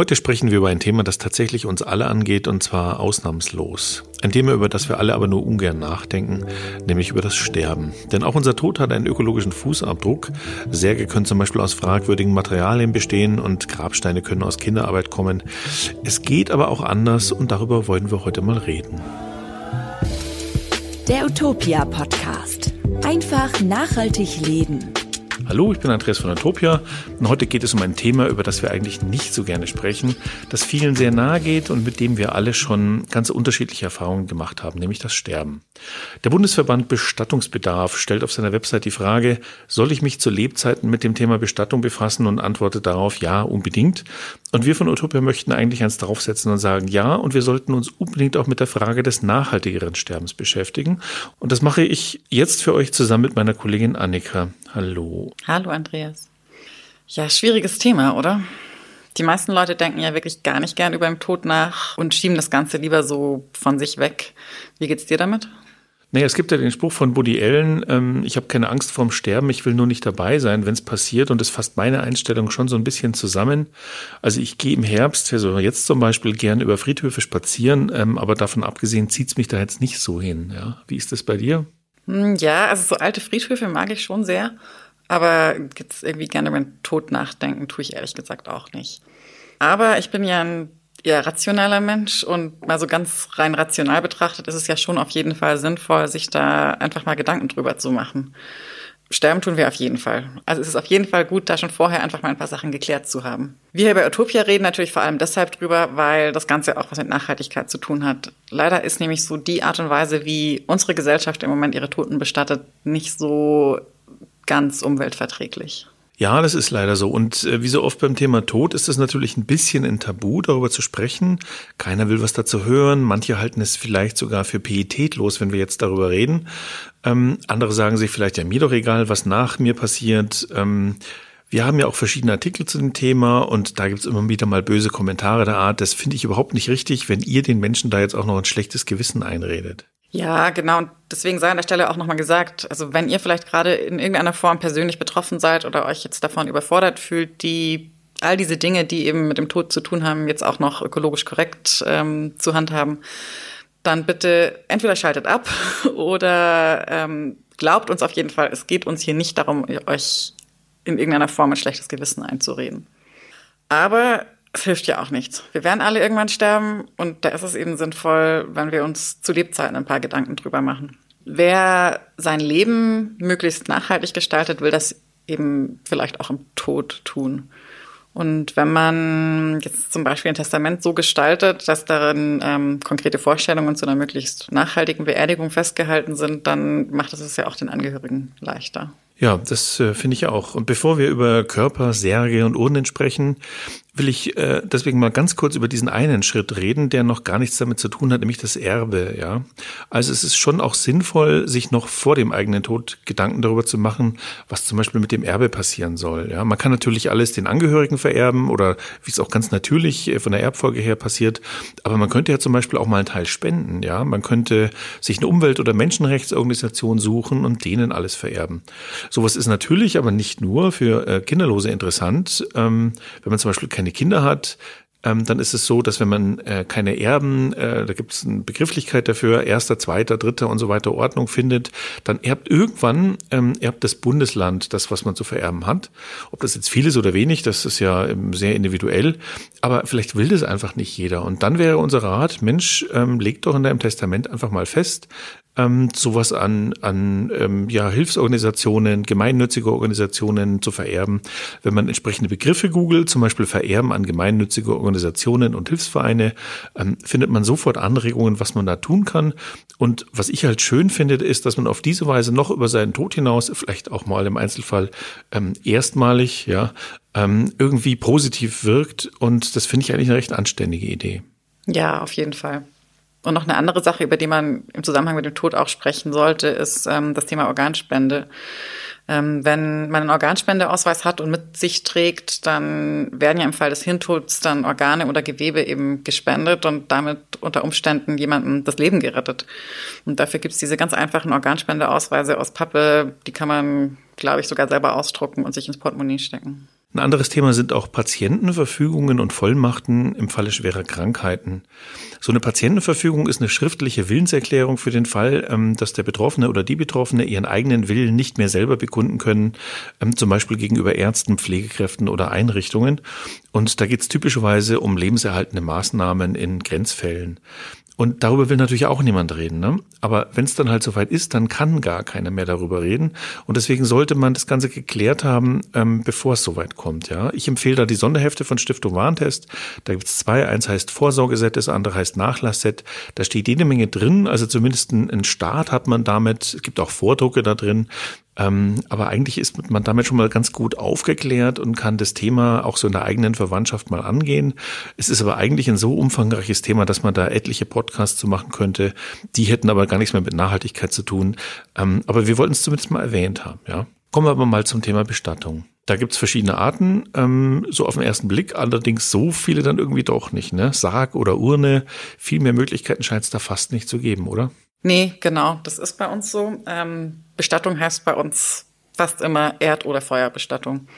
Heute sprechen wir über ein Thema, das tatsächlich uns alle angeht und zwar ausnahmslos. Ein Thema, über das wir alle aber nur ungern nachdenken, nämlich über das Sterben. Denn auch unser Tod hat einen ökologischen Fußabdruck. Särge können zum Beispiel aus fragwürdigen Materialien bestehen und Grabsteine können aus Kinderarbeit kommen. Es geht aber auch anders und darüber wollen wir heute mal reden. Der Utopia Podcast. Einfach nachhaltig leben. Hallo, ich bin Andreas von Utopia und heute geht es um ein Thema, über das wir eigentlich nicht so gerne sprechen, das vielen sehr nahe geht und mit dem wir alle schon ganz unterschiedliche Erfahrungen gemacht haben, nämlich das Sterben. Der Bundesverband Bestattungsbedarf stellt auf seiner Website die Frage, soll ich mich zu Lebzeiten mit dem Thema Bestattung befassen und antwortet darauf, ja, unbedingt. Und wir von Utopia möchten eigentlich eins draufsetzen und sagen, ja, und wir sollten uns unbedingt auch mit der Frage des nachhaltigeren Sterbens beschäftigen. Und das mache ich jetzt für euch zusammen mit meiner Kollegin Annika. Hallo. Hallo, Andreas. Ja, schwieriges Thema, oder? Die meisten Leute denken ja wirklich gar nicht gern über den Tod nach und schieben das Ganze lieber so von sich weg. Wie geht's dir damit? Naja, es gibt ja den Spruch von Woody Allen, ähm, ich habe keine Angst vorm Sterben, ich will nur nicht dabei sein, wenn es passiert. Und das fasst meine Einstellung schon so ein bisschen zusammen. Also ich gehe im Herbst, also jetzt zum Beispiel, gern über Friedhöfe spazieren, ähm, aber davon abgesehen zieht's mich da jetzt nicht so hin. Ja? Wie ist das bei dir? Hm, ja, also so alte Friedhöfe mag ich schon sehr. Aber jetzt irgendwie gerne über den Tod nachdenken, tue ich ehrlich gesagt auch nicht. Aber ich bin ja ein eher rationaler Mensch und mal so ganz rein rational betrachtet ist es ja schon auf jeden Fall sinnvoll, sich da einfach mal Gedanken drüber zu machen. Sterben tun wir auf jeden Fall. Also es ist auf jeden Fall gut, da schon vorher einfach mal ein paar Sachen geklärt zu haben. Wir hier bei Utopia reden natürlich vor allem deshalb drüber, weil das Ganze auch was mit Nachhaltigkeit zu tun hat. Leider ist nämlich so die Art und Weise, wie unsere Gesellschaft im Moment ihre Toten bestattet, nicht so ganz umweltverträglich. Ja, das ist leider so. Und äh, wie so oft beim Thema Tod ist es natürlich ein bisschen ein Tabu, darüber zu sprechen. Keiner will was dazu hören. Manche halten es vielleicht sogar für pietätlos, wenn wir jetzt darüber reden. Ähm, andere sagen sich vielleicht, ja, mir doch egal, was nach mir passiert. Ähm, wir haben ja auch verschiedene Artikel zu dem Thema und da gibt's immer wieder mal böse Kommentare der Art, das finde ich überhaupt nicht richtig, wenn ihr den Menschen da jetzt auch noch ein schlechtes Gewissen einredet. Ja, genau. Und deswegen sei an der Stelle auch nochmal gesagt, also wenn ihr vielleicht gerade in irgendeiner Form persönlich betroffen seid oder euch jetzt davon überfordert fühlt, die all diese Dinge, die eben mit dem Tod zu tun haben, jetzt auch noch ökologisch korrekt ähm, zu handhaben, dann bitte entweder schaltet ab oder ähm, glaubt uns auf jeden Fall, es geht uns hier nicht darum, euch in irgendeiner Form ein schlechtes Gewissen einzureden. Aber es hilft ja auch nichts. Wir werden alle irgendwann sterben und da ist es eben sinnvoll, wenn wir uns zu Lebzeiten ein paar Gedanken drüber machen. Wer sein Leben möglichst nachhaltig gestaltet, will das eben vielleicht auch im Tod tun. Und wenn man jetzt zum Beispiel ein Testament so gestaltet, dass darin ähm, konkrete Vorstellungen zu einer möglichst nachhaltigen Beerdigung festgehalten sind, dann macht es es ja auch den Angehörigen leichter. Ja, das äh, finde ich auch. Und bevor wir über Körper, Särge und Urnen sprechen, will ich äh, deswegen mal ganz kurz über diesen einen Schritt reden, der noch gar nichts damit zu tun hat, nämlich das Erbe. Ja, also es ist schon auch sinnvoll, sich noch vor dem eigenen Tod Gedanken darüber zu machen, was zum Beispiel mit dem Erbe passieren soll. Ja, man kann natürlich alles den Angehörigen vererben oder wie es auch ganz natürlich äh, von der Erbfolge her passiert, aber man könnte ja zum Beispiel auch mal einen Teil spenden. Ja, man könnte sich eine Umwelt- oder Menschenrechtsorganisation suchen und denen alles vererben. Sowas ist natürlich, aber nicht nur für äh, Kinderlose interessant, ähm, wenn man zum Beispiel keine Kinder hat, ähm, dann ist es so, dass wenn man äh, keine Erben, äh, da gibt es eine Begrifflichkeit dafür, erster, zweiter, dritter und so weiter Ordnung findet, dann erbt irgendwann ähm, erbt das Bundesland das, was man zu vererben hat. Ob das jetzt viel ist oder wenig, das ist ja ähm, sehr individuell, aber vielleicht will das einfach nicht jeder. Und dann wäre unser Rat, Mensch, ähm, leg doch in deinem Testament einfach mal fest, ähm, sowas an, an ähm, ja, Hilfsorganisationen, gemeinnützige Organisationen zu vererben. Wenn man entsprechende Begriffe googelt, zum Beispiel Vererben an gemeinnützige Organisationen und Hilfsvereine, ähm, findet man sofort Anregungen, was man da tun kann. Und was ich halt schön finde, ist, dass man auf diese Weise noch über seinen Tod hinaus, vielleicht auch mal im Einzelfall ähm, erstmalig, ja, ähm, irgendwie positiv wirkt. Und das finde ich eigentlich eine recht anständige Idee. Ja, auf jeden Fall. Und noch eine andere Sache, über die man im Zusammenhang mit dem Tod auch sprechen sollte, ist ähm, das Thema Organspende. Ähm, wenn man einen Organspendeausweis hat und mit sich trägt, dann werden ja im Fall des Hirntods dann Organe oder Gewebe eben gespendet und damit unter Umständen jemandem das Leben gerettet. Und dafür gibt's diese ganz einfachen Organspendeausweise aus Pappe, die kann man, glaube ich, sogar selber ausdrucken und sich ins Portemonnaie stecken. Ein anderes Thema sind auch Patientenverfügungen und Vollmachten im Falle schwerer Krankheiten. So eine Patientenverfügung ist eine schriftliche Willenserklärung für den Fall, ähm, dass der Betroffene oder die Betroffene ihren eigenen Willen nicht mehr selber bekunden können, ähm, zum Beispiel gegenüber Ärzten, Pflegekräften oder Einrichtungen. Und da geht es typischerweise um lebenserhaltende Maßnahmen in Grenzfällen. Und darüber will natürlich auch niemand reden. Ne? Aber wenn es dann halt soweit ist, dann kann gar keiner mehr darüber reden. Und deswegen sollte man das Ganze geklärt haben, ähm, bevor es soweit kommt. Ja, Ich empfehle da die Sonderhefte von Stiftung Warentest. Da gibt es zwei. Eins heißt Vorsorgeset, das andere heißt Nachlassset. Da steht jede Menge drin. Also zumindest ein Start hat man damit. Es gibt auch Vordrucke da drin. Ähm, aber eigentlich ist man damit schon mal ganz gut aufgeklärt und kann das Thema auch so in der eigenen Verwandtschaft mal angehen. Es ist aber eigentlich ein so umfangreiches Thema, dass man da etliche Podcasts zu machen könnte. Die hätten aber gar nichts mehr mit Nachhaltigkeit zu tun. Ähm, aber wir wollten es zumindest mal erwähnt haben, ja. Kommen wir aber mal zum Thema Bestattung. Da gibt's verschiedene Arten, ähm, so auf den ersten Blick, allerdings so viele dann irgendwie doch nicht. Ne? Sarg oder Urne, viel mehr Möglichkeiten scheint es da fast nicht zu geben, oder? Nee, genau, das ist bei uns so. Ähm, Bestattung heißt bei uns fast immer Erd- oder Feuerbestattung.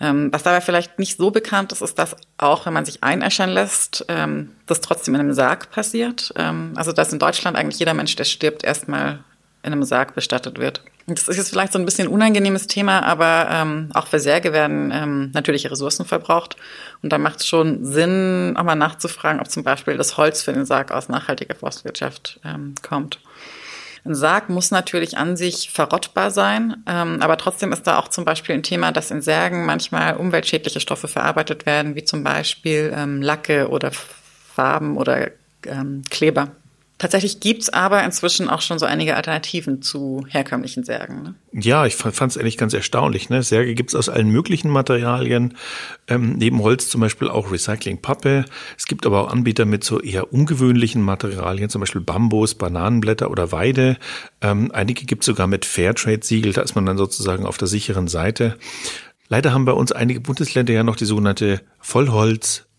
Ähm, was dabei vielleicht nicht so bekannt ist, ist, dass auch wenn man sich einäschern lässt, ähm, das trotzdem in einem Sarg passiert. Ähm, also dass in Deutschland eigentlich jeder Mensch, der stirbt, erstmal in einem Sarg bestattet wird. Das ist jetzt vielleicht so ein bisschen ein unangenehmes Thema, aber ähm, auch für Särge werden ähm, natürliche Ressourcen verbraucht. Und da macht es schon Sinn, auch mal nachzufragen, ob zum Beispiel das Holz für den Sarg aus nachhaltiger Forstwirtschaft ähm, kommt. Ein Sarg muss natürlich an sich verrottbar sein, ähm, aber trotzdem ist da auch zum Beispiel ein Thema, dass in Särgen manchmal umweltschädliche Stoffe verarbeitet werden, wie zum Beispiel ähm, Lacke oder Farben oder ähm, Kleber. Tatsächlich gibt's aber inzwischen auch schon so einige Alternativen zu herkömmlichen Särgen. Ne? Ja, ich fand es eigentlich ganz erstaunlich. Ne? Särge gibt's aus allen möglichen Materialien. Ähm, neben Holz zum Beispiel auch Recyclingpappe. Es gibt aber auch Anbieter mit so eher ungewöhnlichen Materialien, zum Beispiel Bambus, Bananenblätter oder Weide. Ähm, einige gibt's sogar mit Fairtrade-Siegel, da ist man dann sozusagen auf der sicheren Seite. Leider haben bei uns einige Bundesländer ja noch die sogenannte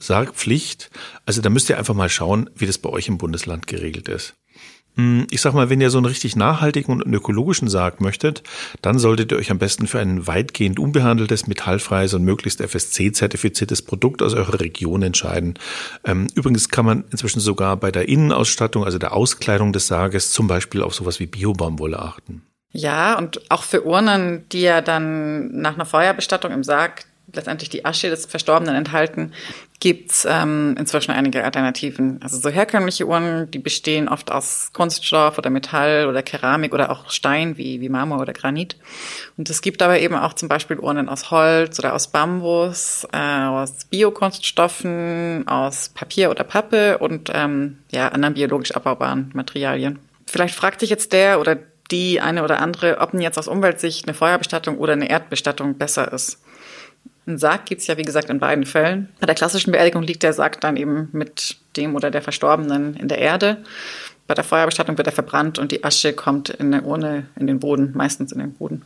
Vollholz-Sargpflicht. Also da müsst ihr einfach mal schauen, wie das bei euch im Bundesland geregelt ist. Hm, ich sag mal, wenn ihr so einen richtig nachhaltigen und ökologischen Sarg möchtet, dann solltet ihr euch am besten für ein weitgehend unbehandeltes, metallfreies und möglichst FSC-zertifiziertes Produkt aus eurer Region entscheiden. Ähm, übrigens kann man inzwischen sogar bei der Innenausstattung, also der Auskleidung des Sarges, zum Beispiel auf sowas wie Biobaumwolle achten. Ja, und auch für Urnen, die ja dann nach einer Feuerbestattung im Sarg letztendlich die Asche des Verstorbenen enthalten, gibt's ähm, inzwischen einige Alternativen. Also so herkömmliche Urnen, die bestehen oft aus Kunststoff oder Metall oder Keramik oder auch Stein wie, wie Marmor oder Granit. Und es gibt aber eben auch zum Beispiel Urnen aus Holz oder aus Bambus, äh, aus Biokunststoffen, aus Papier oder Pappe und ähm, ja, anderen biologisch abbaubaren Materialien. Vielleicht fragt sich jetzt der oder die eine oder andere, ob denn jetzt aus Umweltsicht eine Feuerbestattung oder eine Erdbestattung besser ist. Ein Sarg gibt's ja, wie gesagt, in beiden Fällen. Bei der klassischen Beerdigung liegt der Sarg dann eben mit dem oder der Verstorbenen in der Erde. Bei der Feuerbestattung wird er verbrannt und die Asche kommt in der Urne in den Boden, meistens in den Boden.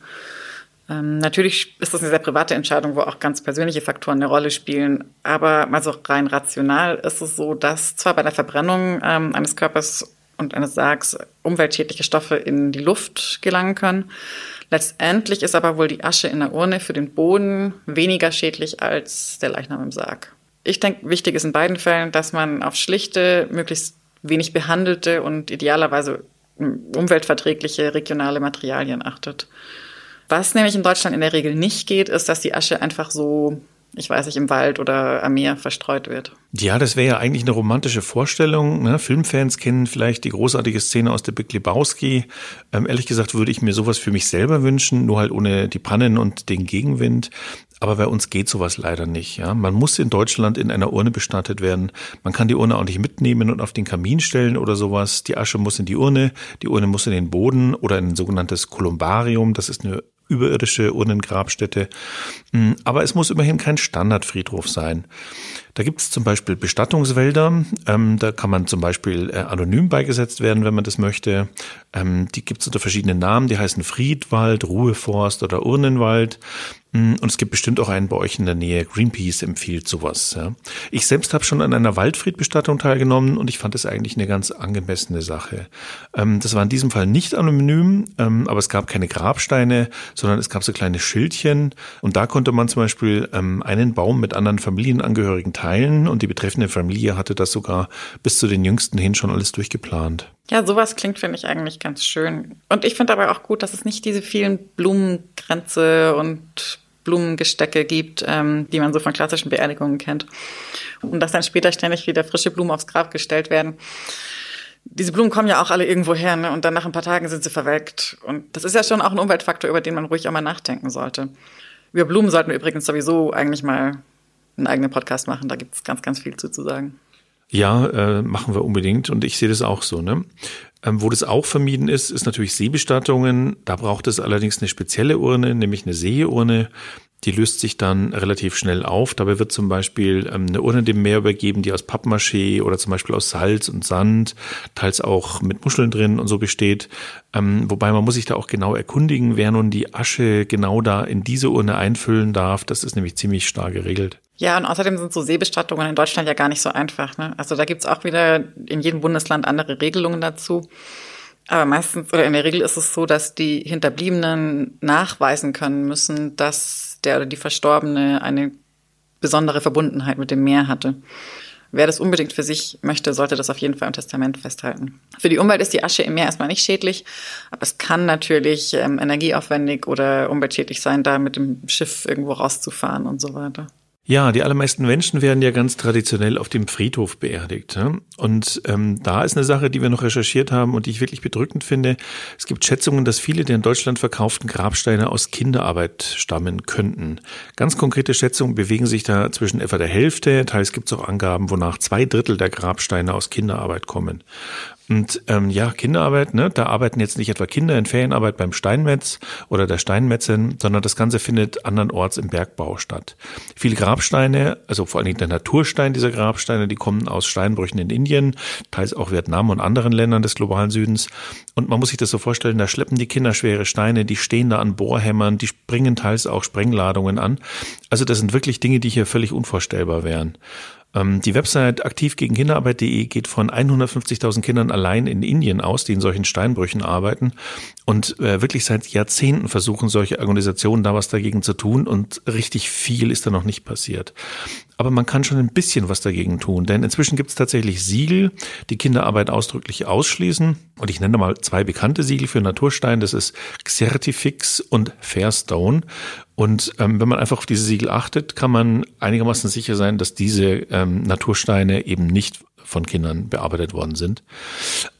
Ähm, natürlich ist das eine sehr private Entscheidung, wo auch ganz persönliche Faktoren eine Rolle spielen. Aber also rein rational ist es so, dass zwar bei der Verbrennung ähm, eines Körpers und eines Sargs umweltschädliche Stoffe in die Luft gelangen können. Letztendlich ist aber wohl die Asche in der Urne für den Boden weniger schädlich als der Leichnam im Sarg. Ich denke, wichtig ist in beiden Fällen, dass man auf schlichte, möglichst wenig behandelte und idealerweise umweltverträgliche regionale Materialien achtet. Was nämlich in Deutschland in der Regel nicht geht, ist, dass die Asche einfach so ich weiß nicht, im Wald oder am Meer verstreut wird. Ja, das wäre ja eigentlich eine romantische Vorstellung. Ne? Filmfans kennen vielleicht die großartige Szene aus der Big Lebowski. Ähm, ehrlich gesagt würde ich mir sowas für mich selber wünschen, nur halt ohne die Pannen und den Gegenwind. Aber bei uns geht sowas leider nicht. Ja? Man muss in Deutschland in einer Urne bestattet werden. Man kann die Urne auch nicht mitnehmen und auf den Kamin stellen oder sowas. Die Asche muss in die Urne, die Urne muss in den Boden oder in ein sogenanntes Kolumbarium. Das ist eine überirdische Urnengrabstätte. Mm, aber es muss immerhin kein Standardfriedhof sein. Da gibt es zum Beispiel Bestattungswälder. Ähm, da kann man zum Beispiel äh, anonym beigesetzt werden, wenn man das möchte. Ähm, die gibt es unter verschiedenen Namen. Die heißen Friedwald, Ruheforst oder Urnenwald. Mm, und es gibt bestimmt auch einen bei euch in der Nähe. Greenpeace empfiehlt sowas. Ja. Ich selbst habe schon an einer Waldfriedbestattung teilgenommen und ich fand es eigentlich eine ganz angemessene Sache. Ähm, das war in diesem Fall nicht anonym, ähm, aber es gab keine Grabsteine, sondern es gab so kleine Schildchen und da konnte man zum Beispiel ähm, einen Baum mit anderen Familienangehörigen teilen und die betreffende Familie hatte das sogar bis zu den Jüngsten hin schon alles durchgeplant. Ja, sowas klingt, finde ich, eigentlich ganz schön. Und ich finde aber auch gut, dass es nicht diese vielen Blumengrenze und Blumengestecke gibt, ähm, die man so von klassischen Beerdigungen kennt. Und dass dann später ständig wieder frische Blumen aufs Grab gestellt werden. Diese Blumen kommen ja auch alle irgendwo her, ne? Und dann nach ein paar Tagen sind sie verwelkt. Und das ist ja schon auch ein Umweltfaktor, über den man ruhig auch mal nachdenken sollte. Über Blumen sollten wir übrigens sowieso eigentlich mal einen eigenen Podcast machen. Da gibt es ganz, ganz viel zu, zu sagen. Ja, äh, machen wir unbedingt und ich sehe das auch so. Ne? Ähm, wo das auch vermieden ist, ist natürlich Seebestattungen. Da braucht es allerdings eine spezielle Urne, nämlich eine Seeurne. Die löst sich dann relativ schnell auf. Dabei wird zum Beispiel ähm, eine Urne dem Meer übergeben, die aus Pappmaché oder zum Beispiel aus Salz und Sand, teils auch mit Muscheln drin und so besteht. Ähm, wobei man muss sich da auch genau erkundigen, wer nun die Asche genau da in diese Urne einfüllen darf. Das ist nämlich ziemlich stark geregelt. Ja, und außerdem sind so Seebestattungen in Deutschland ja gar nicht so einfach. Ne? Also da gibt's auch wieder in jedem Bundesland andere Regelungen dazu. Aber meistens oder in der Regel ist es so, dass die Hinterbliebenen nachweisen können müssen, dass der oder die Verstorbene eine besondere Verbundenheit mit dem Meer hatte. Wer das unbedingt für sich möchte, sollte das auf jeden Fall im Testament festhalten. Für die Umwelt ist die Asche im Meer erstmal nicht schädlich, aber es kann natürlich ähm, energieaufwendig oder umweltschädlich sein, da mit dem Schiff irgendwo rauszufahren und so weiter. Ja, die allermeisten Menschen werden ja ganz traditionell auf dem Friedhof beerdigt. Und ähm, da ist eine Sache, die wir noch recherchiert haben und die ich wirklich bedrückend finde. Es gibt Schätzungen, dass viele der in Deutschland verkauften Grabsteine aus Kinderarbeit stammen könnten. Ganz konkrete Schätzungen bewegen sich da zwischen etwa der Hälfte, teils gibt es auch Angaben, wonach zwei Drittel der Grabsteine aus Kinderarbeit kommen. Und ähm, ja, Kinderarbeit, ne, da arbeiten jetzt nicht etwa Kinder in Ferienarbeit beim Steinmetz oder der Steinmetzin, sondern das Ganze findet andernorts im Bergbau statt. Viele Grabsteine, also vor allen Dingen der Naturstein dieser Grabsteine, die kommen aus Steinbrüchen in Indien, teils auch Vietnam und anderen Ländern des globalen Südens. Und man muss sich das so vorstellen, da schleppen die Kinder schwere Steine, die stehen da an Bohrhämmern, die springen teils auch Sprengladungen an. Also das sind wirklich Dinge, die hier völlig unvorstellbar wären. Ähm, die Website aktivgegenkinderarbeit.de geht von 150.000 Kindern allein in Indien aus, die in solchen Steinbrüchen arbeiten und äh, wirklich seit Jahrzehnten versuchen solche Organisationen da was dagegen zu tun und richtig viel ist da noch nicht passiert. Aber man kann schon ein bisschen was dagegen tun, denn inzwischen gibt es tatsächlich Siegel, die Kinderarbeit ausdrücklich ausschließen. Und ich nenne mal zwei bekannte Siegel für Naturstein. Das ist Xertifix und Fairstone. Und ähm, wenn man einfach auf diese Siegel achtet, kann man einigermaßen sicher sein, dass diese ähm, Natursteine eben nicht von Kindern bearbeitet worden sind.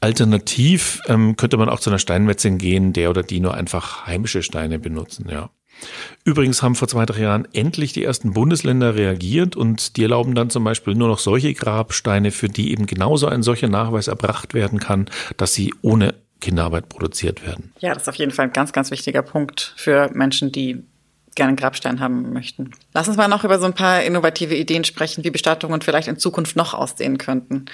Alternativ ähm, könnte man auch zu einer Steinmetzin gehen, der oder die nur einfach heimische Steine benutzen, ja. Übrigens haben vor zwei, drei Jahren endlich die ersten Bundesländer reagiert und die erlauben dann zum Beispiel nur noch solche Grabsteine, für die eben genauso ein solcher Nachweis erbracht werden kann, dass sie ohne Kinderarbeit produziert werden. Ja, das ist auf jeden Fall ein ganz, ganz wichtiger Punkt für Menschen, die gerne einen Grabstein haben möchten. Lass uns mal noch über so ein paar innovative Ideen sprechen, wie Bestattungen vielleicht in Zukunft noch aussehen könnten.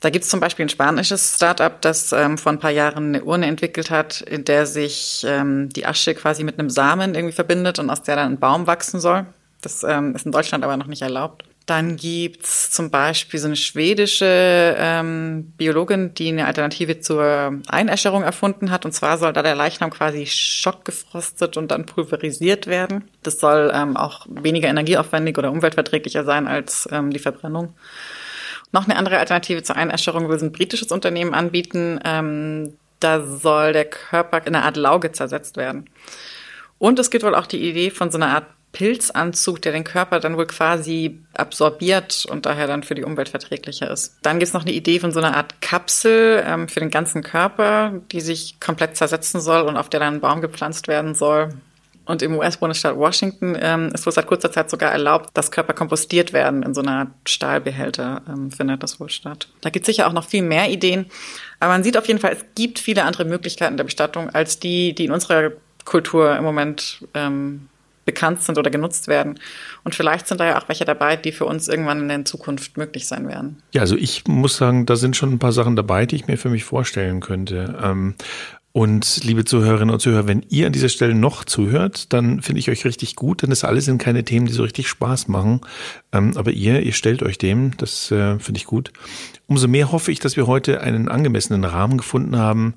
Da gibt es zum Beispiel ein spanisches Startup, das ähm, vor ein paar Jahren eine Urne entwickelt hat, in der sich ähm, die Asche quasi mit einem Samen irgendwie verbindet und aus der dann ein Baum wachsen soll. Das ähm, ist in Deutschland aber noch nicht erlaubt. Dann gibt's zum Beispiel so eine schwedische ähm, Biologin, die eine Alternative zur Einäscherung erfunden hat. Und zwar soll da der Leichnam quasi schockgefrostet und dann pulverisiert werden. Das soll ähm, auch weniger energieaufwendig oder umweltverträglicher sein als ähm, die Verbrennung. Noch eine andere Alternative zur Einäscherung will ein britisches Unternehmen anbieten. Ähm, da soll der Körper in einer Art Lauge zersetzt werden. Und es gibt wohl auch die Idee von so einer Art Pilzanzug, der den Körper dann wohl quasi absorbiert und daher dann für die Umwelt verträglicher ist. Dann gibt es noch eine Idee von so einer Art Kapsel ähm, für den ganzen Körper, die sich komplett zersetzen soll und auf der dann ein Baum gepflanzt werden soll. Und im US-Bundesstaat Washington ähm, ist wohl seit kurzer Zeit sogar erlaubt, dass Körper kompostiert werden. In so einer Stahlbehälter ähm, findet das wohl statt. Da gibt es sicher auch noch viel mehr Ideen. Aber man sieht auf jeden Fall, es gibt viele andere Möglichkeiten der Bestattung als die, die in unserer Kultur im Moment ähm, bekannt sind oder genutzt werden. Und vielleicht sind da ja auch welche dabei, die für uns irgendwann in der Zukunft möglich sein werden. Ja, also ich muss sagen, da sind schon ein paar Sachen dabei, die ich mir für mich vorstellen könnte. Ähm, und liebe Zuhörerinnen und Zuhörer, wenn ihr an dieser Stelle noch zuhört, dann finde ich euch richtig gut, denn das alles sind keine Themen, die so richtig Spaß machen. Ähm, aber ihr, ihr stellt euch dem, das äh, finde ich gut. Umso mehr hoffe ich, dass wir heute einen angemessenen Rahmen gefunden haben,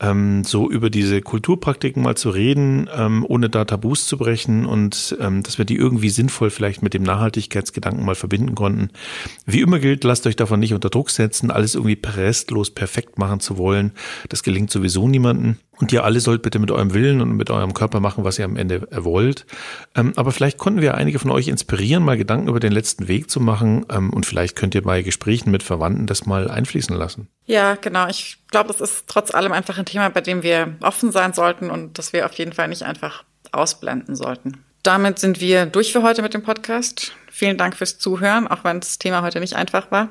ähm, so über diese Kulturpraktiken mal zu reden, ähm, ohne da Tabus zu brechen und ähm, dass wir die irgendwie sinnvoll vielleicht mit dem Nachhaltigkeitsgedanken mal verbinden konnten. Wie immer gilt, lasst euch davon nicht unter Druck setzen, alles irgendwie restlos perfekt machen zu wollen. Das gelingt sowieso niemanden. Und ihr alle sollt bitte mit eurem Willen und mit eurem Körper machen, was ihr am Ende wollt. Ähm, aber vielleicht konnten wir einige von euch inspirieren, mal Gedanken über den letzten Weg zu machen. Ähm, und vielleicht könnt ihr bei Gesprächen mit Verwandten das mal einfließen lassen. Ja, genau. Ich glaube, das ist trotz allem einfach ein Thema, bei dem wir offen sein sollten und das wir auf jeden Fall nicht einfach ausblenden sollten. Damit sind wir durch für heute mit dem Podcast. Vielen Dank fürs Zuhören, auch wenn das Thema heute nicht einfach war.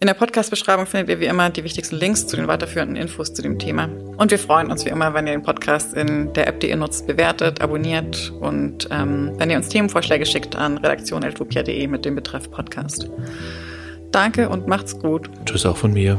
In der Podcast-Beschreibung findet ihr wie immer die wichtigsten Links zu den weiterführenden Infos zu dem Thema. Und wir freuen uns wie immer, wenn ihr den Podcast in der App, die ihr nutzt, bewertet, abonniert und ähm, wenn ihr uns Themenvorschläge schickt an redaktion.eltopia.de mit dem Betreff Podcast. Danke und macht's gut. Tschüss auch von mir.